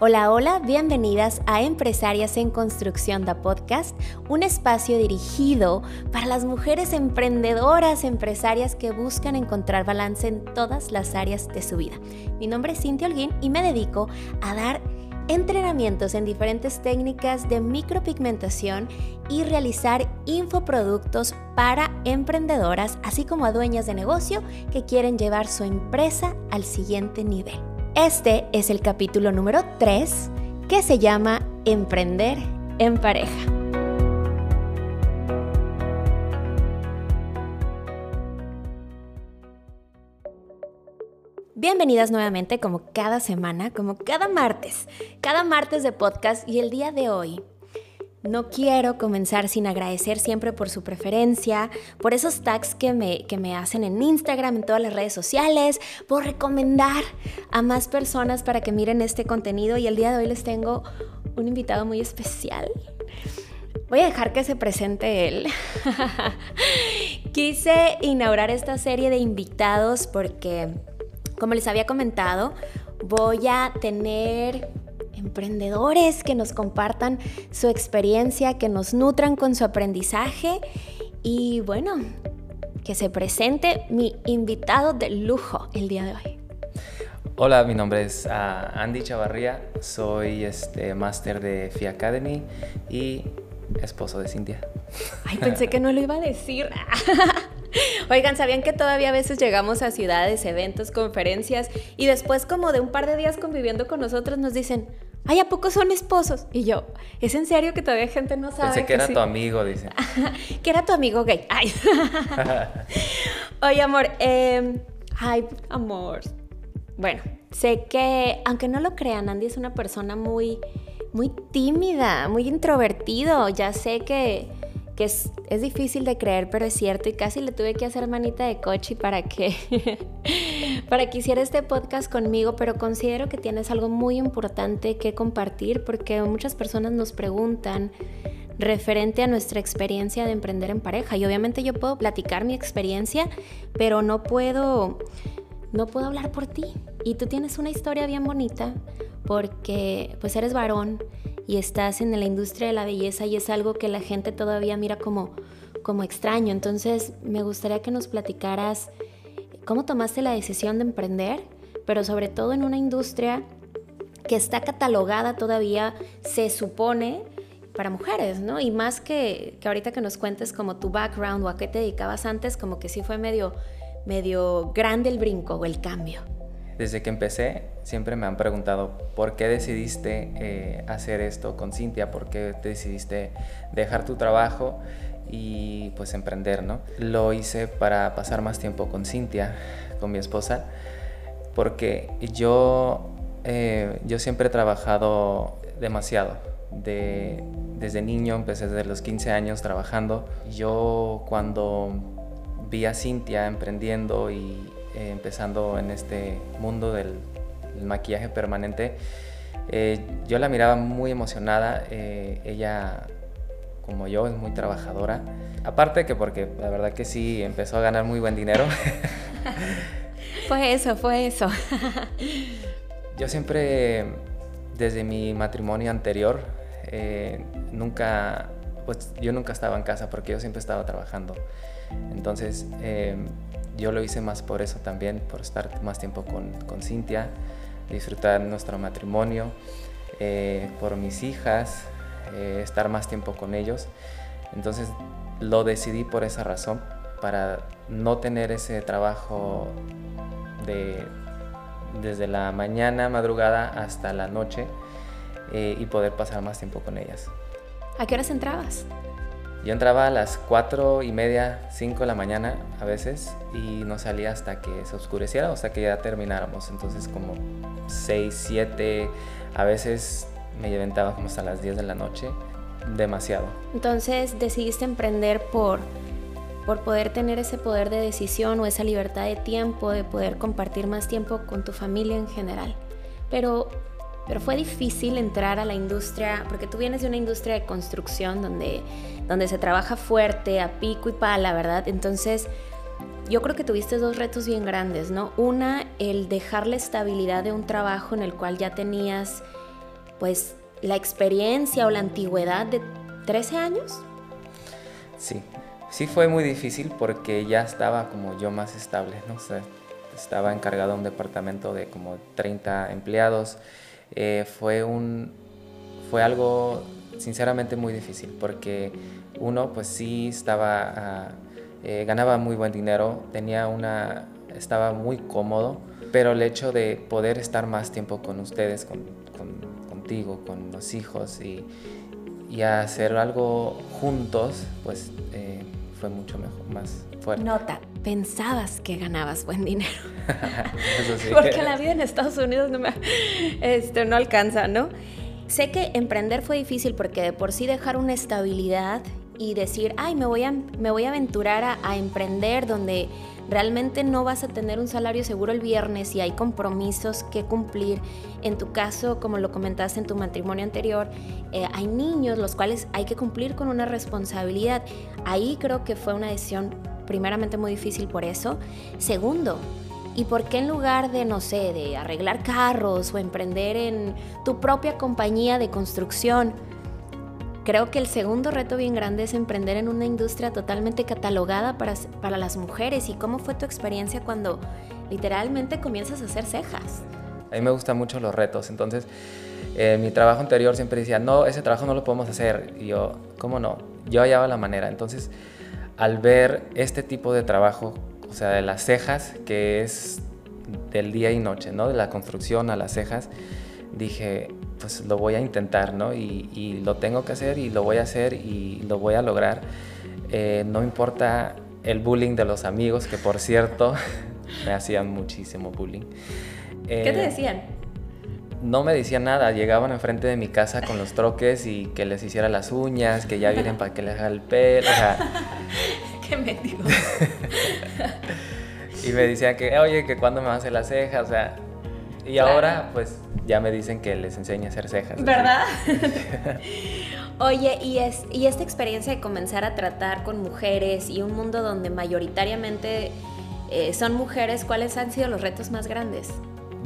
Hola, hola, bienvenidas a Empresarias en Construcción da Podcast, un espacio dirigido para las mujeres emprendedoras, empresarias que buscan encontrar balance en todas las áreas de su vida. Mi nombre es Cintia Holguín y me dedico a dar entrenamientos en diferentes técnicas de micropigmentación y realizar infoproductos para emprendedoras, así como a dueñas de negocio que quieren llevar su empresa al siguiente nivel. Este es el capítulo número 3 que se llama Emprender en pareja. Bienvenidas nuevamente como cada semana, como cada martes, cada martes de podcast y el día de hoy no quiero comenzar sin agradecer siempre por su preferencia, por esos tags que me, que me hacen en Instagram, en todas las redes sociales, por recomendar a más personas para que miren este contenido y el día de hoy les tengo un invitado muy especial. Voy a dejar que se presente él. Quise inaugurar esta serie de invitados porque, como les había comentado, voy a tener emprendedores que nos compartan su experiencia, que nos nutran con su aprendizaje y bueno, que se presente mi invitado de lujo el día de hoy. Hola, mi nombre es ah, Andy Chavarría, soy este máster de FI Academy y esposo de Cintia. Ay, pensé que no lo iba a decir. Oigan, ¿sabían que todavía a veces llegamos a ciudades, eventos, conferencias y después como de un par de días conviviendo con nosotros nos dicen, ay, ¿a poco son esposos? Y yo, ¿es en serio que todavía gente no sabe? Pensé que, era tu amigo, dice. que era tu amigo gay. Ay. Oye, amor, eh, ay, amor. Bueno, sé que, aunque no lo crean, Andy es una persona muy, muy tímida, muy introvertido. Ya sé que que es, difícil de creer, pero es cierto y casi le tuve que hacer manita de coche para que, para que hiciera este podcast conmigo, pero considero que tienes algo muy importante que compartir porque muchas personas nos preguntan referente a nuestra experiencia de emprender en pareja y obviamente yo puedo platicar mi experiencia, pero no puedo no puedo hablar por ti. Y tú tienes una historia bien bonita porque pues eres varón y estás en la industria de la belleza y es algo que la gente todavía mira como, como extraño. Entonces me gustaría que nos platicaras cómo tomaste la decisión de emprender, pero sobre todo en una industria que está catalogada todavía, se supone, para mujeres, ¿no? Y más que, ahorita que nos cuentes como tu background o a qué te dedicabas antes, como que sí fue medio, medio grande el brinco o el cambio. Desde que empecé, siempre me han preguntado por qué decidiste eh, hacer esto con Cintia, por qué decidiste dejar tu trabajo y pues emprender, ¿no? Lo hice para pasar más tiempo con Cintia, con mi esposa, porque yo, eh, yo siempre he trabajado demasiado. De, desde niño, empecé desde los 15 años trabajando. Yo cuando vi a Cintia emprendiendo y eh, empezando en este mundo del, maquillaje permanente, eh, yo la miraba muy emocionada. Eh, ella, como yo, es muy trabajadora. Aparte que porque la verdad que sí empezó a ganar muy buen dinero. fue eso, fue eso. yo siempre, desde mi matrimonio anterior, nunca, pues yo nunca estaba en casa porque yo siempre estaba trabajando. Entonces, yo lo hice más por eso también, por estar más tiempo con, con Cintia, disfrutar nuestro matrimonio, eh, por mis hijas, eh, estar más tiempo con ellos. Entonces lo decidí por esa razón, para no tener ese trabajo de, desde la mañana, madrugada hasta la noche eh, y poder pasar más tiempo con ellas. ¿A qué horas entrabas? Yo entraba a las 4 y media, 5 de la mañana a veces y no salía hasta que se oscureciera, hasta que ya termináramos. Entonces como 6, 7, a veces me levantaba como hasta las 10 de la noche, demasiado. Entonces decidiste emprender por, por poder tener ese poder de decisión o esa libertad de tiempo, de poder compartir más tiempo con tu familia en general. Pero pero fue difícil entrar a la industria, porque tú vienes de una industria de construcción donde, donde se trabaja fuerte, a pico y pala, ¿verdad? Entonces, yo creo que tuviste dos retos bien grandes, ¿no? Una, el dejar la estabilidad de un trabajo en el cual ya tenías pues la experiencia o la antigüedad de 13 años. Sí, sí fue muy difícil porque ya estaba como yo más estable, ¿no? estaba encargado de un departamento de como 30 empleados. Eh, fue, un, fue algo sinceramente muy difícil porque uno pues sí estaba, ah, eh, ganaba muy buen dinero, tenía una, estaba muy cómodo, pero el hecho de poder estar más tiempo con ustedes, con, contigo, con los hijos y, y, hacer algo juntos, pues eh, fue mucho mejor, más fuerte. Nota, pensabas que ganabas buen dinero. Eso sí. Porque la vida en Estados Unidos no, me, este, no alcanza, ¿no? Sé que emprender fue difícil porque de por sí dejar una estabilidad y decir, ay, me voy a, me voy a aventurar a, a emprender donde realmente no vas a tener un salario seguro el viernes y hay compromisos que cumplir. En tu caso, como lo comentaste en tu matrimonio anterior, eh, hay niños los cuales hay que cumplir con una responsabilidad. Ahí creo que fue una decisión primeramente muy difícil por eso. Segundo, ¿Y por qué en lugar de, no sé, de arreglar carros o emprender en tu propia compañía de construcción? Creo que el segundo reto bien grande es emprender en una industria totalmente catalogada para, para las mujeres. ¿Y cómo fue tu experiencia cuando literalmente comienzas a hacer cejas? A mí me gustan mucho los retos, entonces eh, mi trabajo anterior siempre decía, no, ese trabajo no lo podemos hacer. Y yo, ¿cómo no? Yo hallaba la manera. Entonces, al ver este tipo de trabajo o sea, de las cejas, que es del día y noche, ¿no? De la construcción a las cejas, dije, pues lo voy a intentar, ¿no? Y, lo tengo que hacer y lo voy a hacer y lo voy a lograr. Eh, no importa el bullying de los amigos, que por cierto, me hacían muchísimo bullying. ¿Qué te eh, decían? No me decían nada, llegaban enfrente de mi casa con los troques y que les hiciera las uñas, que ya vienen para que les haga el pelo, o sea, Qué metido. y me decían que, oye, que cuando me va a hacer las cejas, o sea. Y ahora, pues, ya me dicen que les enseñe a hacer cejas. ¿Verdad? Oye, y, es, y esta experiencia de comenzar a tratar con mujeres y un mundo donde mayoritariamente eh, son mujeres, ¿cuáles han sido los retos más grandes?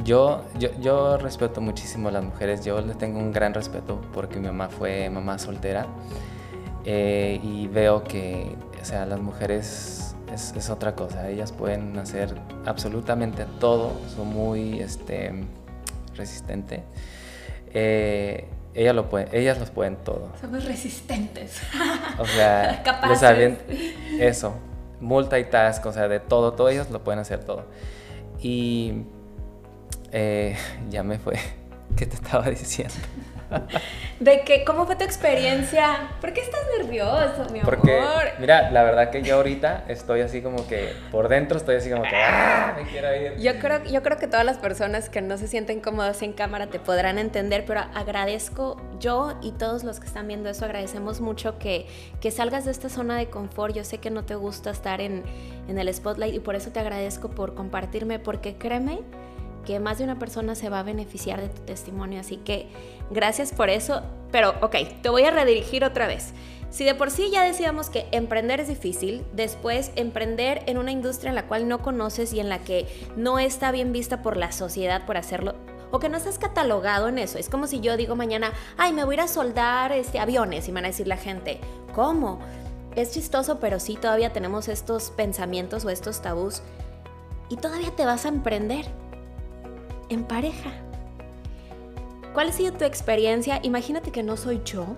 Yo, yo, yo respeto muchísimo a las mujeres, yo les tengo un gran respeto porque mi mamá fue mamá soltera eh, y veo que o sea, las mujeres es, otra cosa, ellas pueden hacer absolutamente todo, son muy este, resistentes. Eh, ellas, lo pueden, ellas los pueden todo. Somos resistentes. O sea, Capaces. Saben eso, multitask, o sea, de todo, todo, ellos lo pueden hacer todo. Y eh, ya me fue. ¿Qué te estaba diciendo? de que, ¿cómo fue tu experiencia? ¿Por qué estás nervioso, mi amor? Mira, la verdad que yo ahorita estoy así como que, por dentro estoy así como que, ¡ah! Me quiero ir. Yo creo, yo creo que todas las personas que no se sienten cómodas en cámara te podrán entender, pero agradezco, yo y todos los que están viendo eso, agradecemos mucho que, que salgas de esta zona de confort. Yo sé que no te gusta estar en, en el spotlight y por eso te agradezco por compartirme, porque créeme que más de una persona se va a beneficiar de tu testimonio. Así que gracias por eso. Pero ok, te voy a redirigir otra vez. Si de por sí ya decíamos que emprender es difícil, después emprender en una industria en la cual no conoces y en la que no está bien vista por la sociedad por hacerlo, o que no estás catalogado en eso. Es como si yo digo mañana, ay, me voy a ir a soldar este, aviones y me van a decir la gente, ¿cómo? Es chistoso, pero sí todavía tenemos estos pensamientos o estos tabús y todavía te vas a emprender en pareja. ¿Cuál ha sido tu experiencia? Imagínate que no soy yo.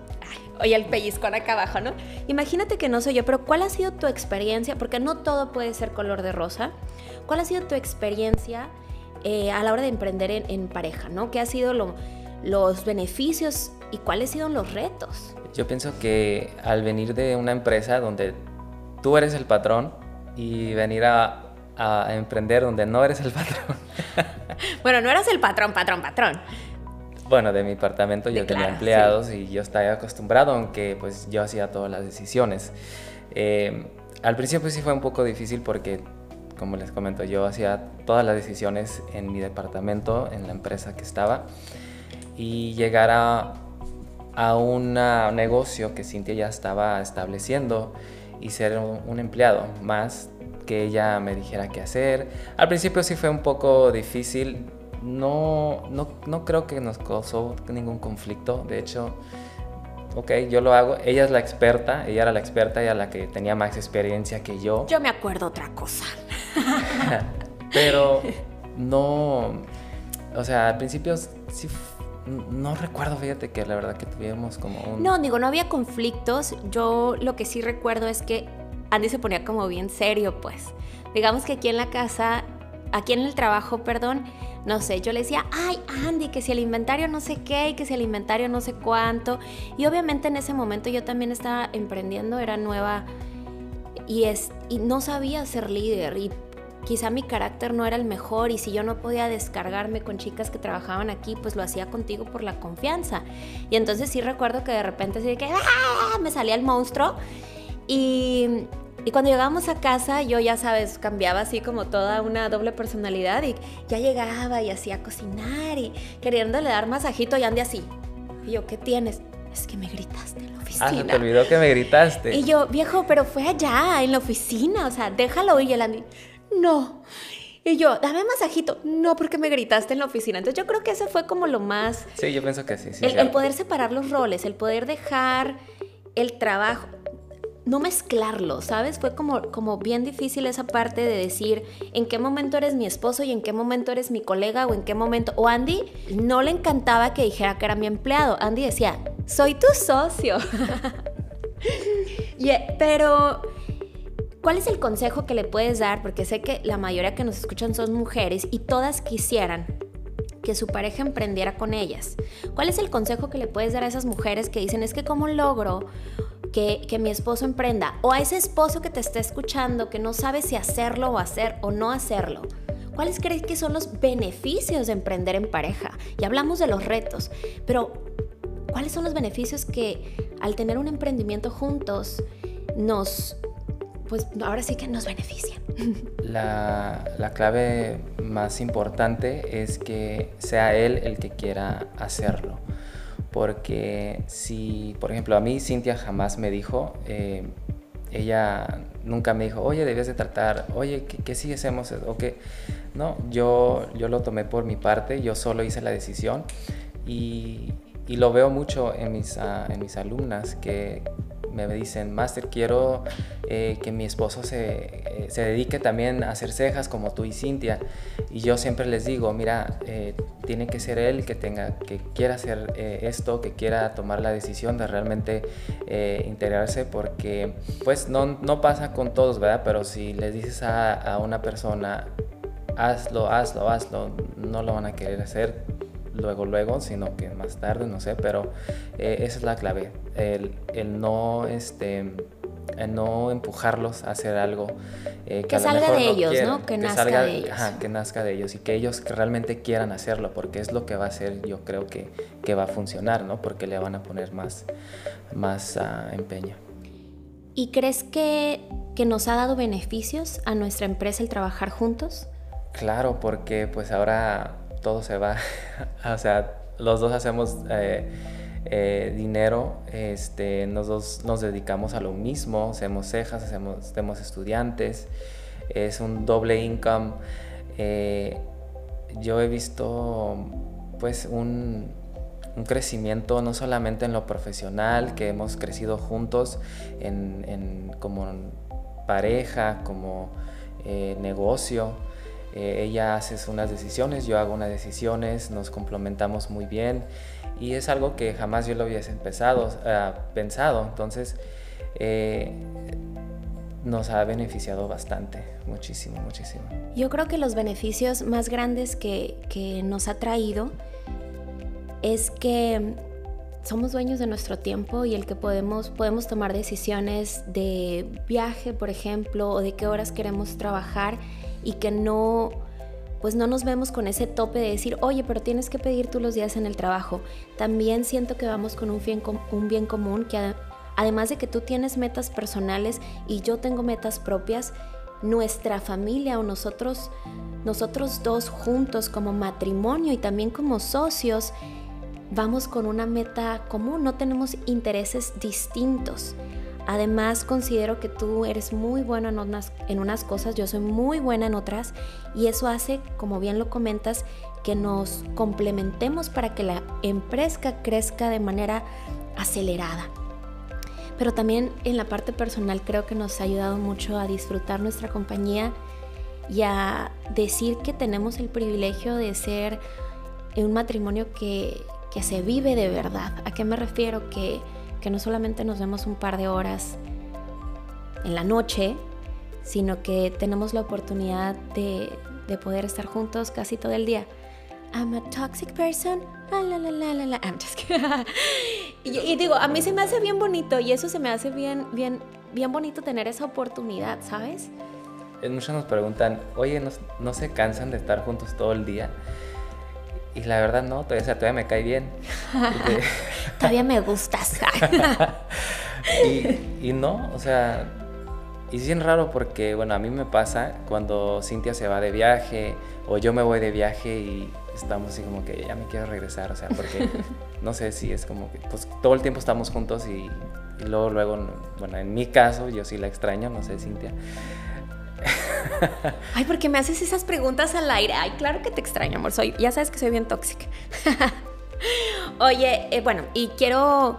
oye, el pellizcón acá abajo, ¿no? Imagínate que no soy yo, pero ¿cuál ha sido tu experiencia? Porque no todo puede ser color de rosa. ¿Cuál ha sido tu experiencia eh, a la hora de emprender en, pareja, ¿no? ¿Qué ha sido los beneficios y cuáles han sido los retos? Yo pienso que al venir de una empresa donde tú eres el patrón y venir a a emprender donde no eres el patrón. bueno, no eras el patrón, patrón, patrón. Bueno, de mi departamento yo tenía empleados y yo estaba acostumbrado, aunque pues yo hacía todas las decisiones. Eh, al principio sí fue un poco difícil porque, como les comento, yo hacía todas las decisiones en mi departamento, en la empresa que estaba, y llegar a, a un negocio que Cintia ya estaba estableciendo y ser un empleado más que ella me dijera qué hacer. Al principio sí fue un poco difícil, no, no, no creo que nos causó ningún conflicto. De hecho, ok, yo lo hago. Ella es la experta, ella era la experta, ella la que tenía más experiencia que yo. Yo me acuerdo otra cosa. Pero no, o sea, al principio sí, no recuerdo, fíjate que la verdad que tuvimos como un... No, digo, no había conflictos. Yo lo que sí recuerdo es que Andy se ponía como bien serio, pues. Digamos que aquí en la casa, aquí en el trabajo, perdón, no sé, yo le decía, ay, Andy, que si el inventario no sé qué, y que si el inventario no sé cuánto. Y obviamente en ese momento yo también estaba emprendiendo, era nueva y, es, y no sabía ser líder. Y quizá mi carácter no era el mejor y si yo no podía descargarme con chicas que trabajaban aquí, pues lo hacía contigo por la confianza. Y entonces sí recuerdo que de repente así de que ¡ah! me salía el monstruo y y cuando llegábamos a casa, yo ya sabes, cambiaba así como toda una doble personalidad y ya llegaba y hacía cocinar y queriéndole dar masajito y ande así. Y yo, ¿qué tienes? Es que me gritaste en la oficina. Ah, se te olvidó que me gritaste. Y yo, viejo, pero fue allá, en la oficina, o sea, déjalo y el Andy, no. Y yo, dame masajito. No, porque me gritaste en la oficina. Entonces yo creo que ese fue como lo más... Sí, yo pienso que sí. sí el, el poder separar los roles, el poder dejar el trabajo no mezclarlo, ¿sabes? Fue como, como bien difícil esa parte de decir en qué momento eres mi esposo y en qué momento eres mi colega o en qué momento... O Andy no le encantaba que dijera que era mi empleado. Andy decía, soy tu socio. Eh, pero, ¿cuál es el consejo que le puedes dar? Porque sé que la mayoría que nos escuchan son mujeres y todas quisieran que su pareja emprendiera con ellas. ¿Cuál es el consejo que le puedes dar a esas mujeres que dicen es que cómo logro que, mi esposo emprenda o a ese esposo que te está escuchando que no sabe si hacerlo o hacer o no hacerlo. ¿Cuáles crees que son los beneficios de emprender en pareja? Y hablamos de los retos, pero ¿cuáles son los beneficios que al tener un emprendimiento juntos nos, pues ahora sí que nos benefician? La, la clave más importante es que sea él el que quiera hacerlo porque si, por ejemplo, a mí Cintia jamás me dijo, eh, ella nunca me dijo, oye, debes de tratar, oye, ¿qué, si hacemos? O qué, no, yo, yo lo tomé por mi parte, yo solo hice la decisión y, y lo veo mucho en mis, uh, en mis alumnas que, me dicen, Master, quiero eh, que mi esposo se, eh, se, dedique también a hacer cejas como tú y Cintia. Y yo siempre les digo, mira, eh, tiene que ser él que tenga, que quiera hacer esto, que quiera tomar la decisión de realmente integrarse, porque pues no, no, pasa con todos, ¿verdad? Pero si les dices a, a una persona, hazlo, hazlo, hazlo, no lo van a querer hacer luego, luego, sino que más tarde, no sé, pero eh, esa es la clave, el, el no, este, no empujarlos a hacer algo eh, que, salga de ellos, ¿no? Que, nazca de ellos. Ajá, que nazca de ellos y que ellos realmente quieran hacerlo, porque es lo que va a hacer, yo creo que, que va a funcionar, ¿no? Porque le van a poner más, más uh, empeño. ¿Y crees que, que nos ha dado beneficios a nuestra empresa el trabajar juntos? Claro, porque pues ahora todo se va. o sea, los dos hacemos eh, eh, dinero, este, nos dos nos dedicamos a lo mismo, hacemos cejas, hacemos, hacemos estudiantes, es un doble income. Eh, yo he visto pues un, crecimiento no solamente en lo profesional, que hemos crecido juntos en como pareja, como negocio, eh, ella hace unas decisiones, yo hago unas decisiones, nos complementamos muy bien y es algo que jamás yo lo hubiese empezado, pensado. Entonces, eh, nos ha beneficiado bastante, muchísimo, muchísimo. Yo creo que los beneficios más grandes que, que nos ha traído es que somos dueños de nuestro tiempo y el que podemos, podemos tomar decisiones de viaje, por ejemplo, o de qué horas queremos trabajar y que no pues no nos vemos con ese tope de decir, oye, pero tienes que pedir tú los días en el trabajo. También siento que vamos con un bien, un bien común que además de que tú tienes metas personales y yo tengo metas propias, nuestra familia o nosotros, nosotros dos juntos como matrimonio y también como socios, vamos con una meta común, no tenemos intereses distintos. Además, considero que tú eres muy buena en unas, en unas cosas, yo soy muy buena en otras, y eso hace, como bien lo comentas, que nos complementemos para que la empresa crezca de manera acelerada. Pero también en la parte personal creo que nos ha ayudado mucho a disfrutar nuestra compañía y a decir que tenemos el privilegio de ser un matrimonio que, que se vive de verdad. ¿A qué me refiero? Que, que no solamente nos vemos un par de horas en la noche, sino que tenemos la oportunidad de, de poder estar juntos casi todo el día. I'm a toxic person. Ah, la, la, la, la, la. I'm just y, y, digo, a mí se me hace bien bonito y eso se me hace bien, bien, bien bonito tener esa oportunidad, ¿sabes? Muchos nos preguntan, oye, ¿no, ¿no se cansan de estar juntos todo el día? Y la verdad no, todavía, o sea, todavía me cae bien. todavía me gustas. y, y, no, o sea, y es bien raro porque, bueno, a mí me pasa cuando Cintia se va de viaje o yo me voy de viaje y estamos así como que ya me quiero regresar, o sea, porque no sé si es como que pues todo el tiempo estamos juntos y, y luego, luego, bueno, en mi caso yo sí la extraño, no sé, Cintia. Ay, porque me haces esas preguntas al aire. Ay, claro que te extraño, amor. Soy, ya sabes que soy bien tóxica. Oye, eh, bueno, y quiero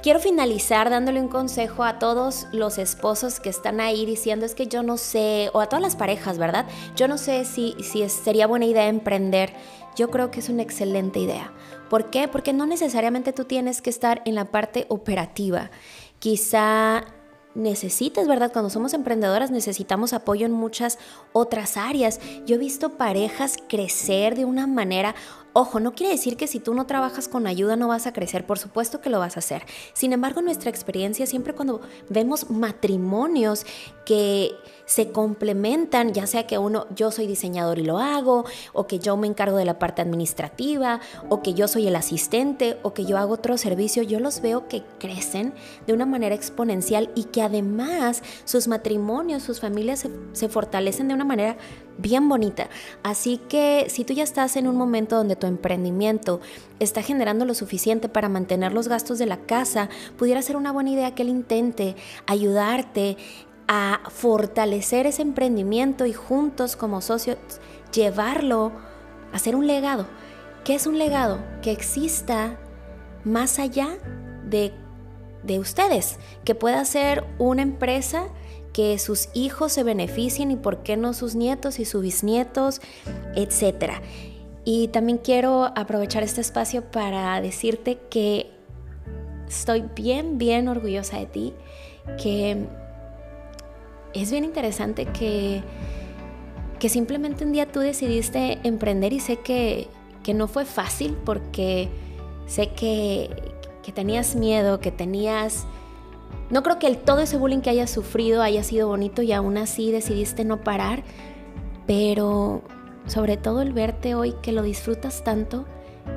Quiero finalizar dándole un consejo a todos los esposos que están ahí diciendo es que yo no sé, o a todas las parejas, ¿verdad? Yo no sé si, si sería buena idea emprender. Yo creo que es una excelente idea. ¿Por qué? Porque no necesariamente tú tienes que estar en la parte operativa. Quizá necesitas, ¿verdad? Cuando somos emprendedoras necesitamos apoyo en muchas otras áreas. Yo he visto parejas crecer de una manera Ojo, no quiere decir que si tú no trabajas con ayuda no vas a crecer, por supuesto que lo vas a hacer. Sin embargo, nuestra experiencia siempre cuando vemos matrimonios que se complementan, ya sea que uno, yo soy diseñador y lo hago, o que yo me encargo de la parte administrativa, o que yo soy el asistente, o que yo hago otro servicio, yo los veo que crecen de una manera exponencial y que además sus matrimonios, sus familias se, se fortalecen de una manera bien bonita. Así que si tú ya estás en un momento donde tu emprendimiento está generando lo suficiente para mantener los gastos de la casa, pudiera ser una buena idea que él intente ayudarte a fortalecer ese emprendimiento y juntos como socios llevarlo a ser un legado. ¿Qué es un legado? Que exista más allá de, de ustedes, que pueda ser una empresa que sus hijos se beneficien y por qué no sus nietos y sus bisnietos, etcétera. Y también quiero aprovechar este espacio para decirte que estoy bien, bien orgullosa de ti, que es bien interesante que, que simplemente un día tú decidiste emprender y sé que, que no fue fácil porque sé que, que tenías miedo, que tenías... No creo que el, todo ese bullying que hayas sufrido haya sido bonito y aún así decidiste no parar, pero sobre todo el verte hoy que lo disfrutas tanto,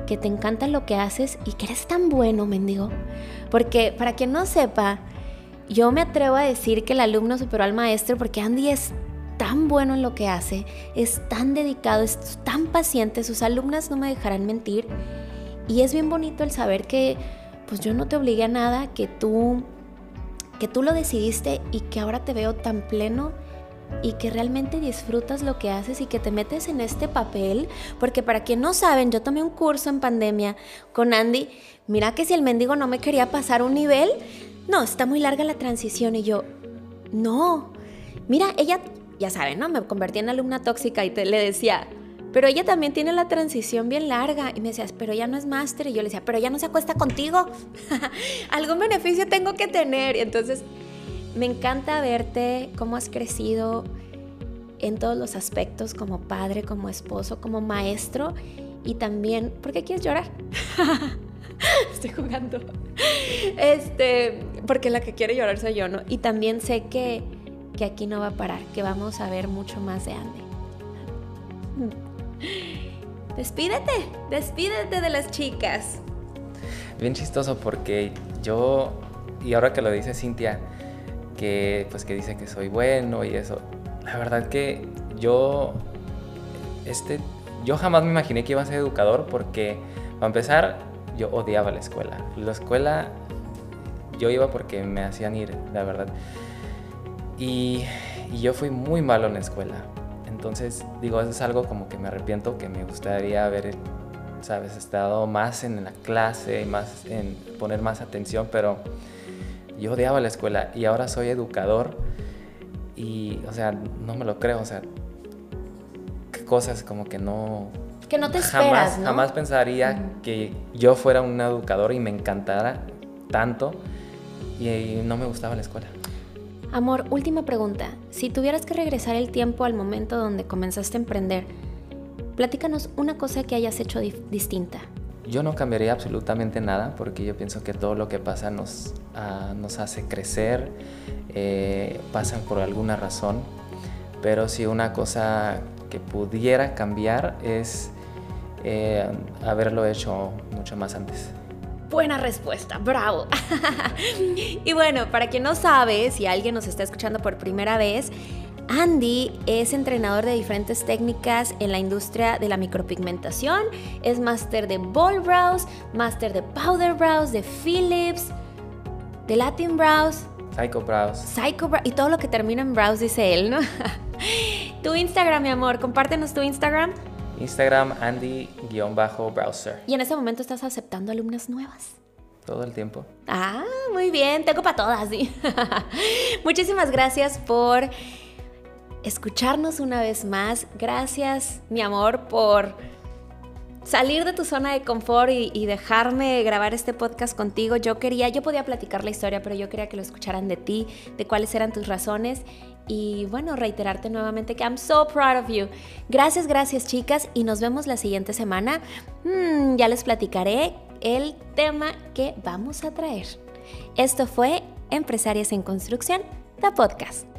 que te encanta lo que haces y que eres tan bueno, mendigo. Porque para quien no sepa, yo me atrevo a decir que el alumno superó al maestro porque Andy es tan bueno en lo que hace, es tan dedicado, es tan paciente, sus alumnas no me dejarán mentir. Y es bien bonito el saber que pues yo no te obligué a nada, que tú que tú lo decidiste y que ahora te veo tan pleno y que realmente disfrutas lo que haces y que te metes en este papel, porque para quien no saben, yo tomé un curso en pandemia con Andy, mira que si el mendigo no me quería pasar un nivel, no, está muy larga la transición y yo, no, mira, ella, ya saben, ¿no? Me convertí en alumna tóxica y te, le decía, pero ella también tiene la transición bien larga. Y me decías, pero ella no es máster. Y yo le decía, pero ella no se acuesta contigo. Algún beneficio tengo que tener. Y entonces me encanta verte cómo has crecido en todos los aspectos, como padre, como esposo, como maestro. Y también, ¿por qué quieres llorar? Estoy jugando. Este, porque la que quiere llorar soy yo, ¿no? Y también sé que, que aquí no va a parar, que vamos a ver mucho más de Andy. Despídete, despídete de las chicas. Bien chistoso porque yo, y ahora que lo dice Cintia, que pues que dice que soy bueno y eso, la verdad que yo, este, yo jamás me imaginé que iba a ser educador porque, para empezar, yo odiaba la escuela. La escuela yo iba porque me hacían ir, la verdad. Y, y yo fui muy malo en la escuela. Entonces, digo, eso es algo como que me arrepiento, que me gustaría haber, sabes, estado más en la clase y más en poner más atención, pero yo odiaba la escuela y ahora soy educador y, o sea, no me lo creo, o sea, cosas como que no... Que no te esperas, jamás, ¿no? Jamás pensaría que yo fuera un educador y me encantara tanto y no me gustaba la escuela. Amor, última pregunta. Si tuvieras que regresar el tiempo al momento donde comenzaste a emprender, platícanos una cosa que hayas hecho distinta. Yo no cambiaría absolutamente nada porque yo pienso que todo lo que pasa nos, uh, nos hace crecer, eh, pasan por alguna razón, pero si una cosa que pudiera cambiar es eh, haberlo hecho mucho más antes. Buena respuesta, bravo. y bueno, para quien no sabe, si alguien nos está escuchando por primera vez, Andy es entrenador de diferentes técnicas en la industria de la micropigmentación, es máster de Ball Brows, máster de Powder Brows, de Philips, de Latin Brows. Psycho Brows. Psycho Brows. Y todo lo que termina en Brows, dice él, ¿no? tu Instagram, mi amor, compártenos tu Instagram. Instagram Andy-browser. Y en ese momento estás aceptando alumnas nuevas. Todo el tiempo. Ah, muy bien, tengo para todas, sí. Muchísimas gracias por escucharnos una vez más. Gracias, mi amor, por salir de tu zona de confort y, y, dejarme grabar este podcast contigo. Yo quería, yo podía platicar la historia, pero yo quería que lo escucharan de ti, de cuáles eran tus razones. Y bueno, reiterarte nuevamente que I'm so proud of you. Gracias, gracias chicas y nos vemos la siguiente semana. Hmm, ya les platicaré el tema que vamos a traer. Esto fue Empresarias en Construcción, la podcast.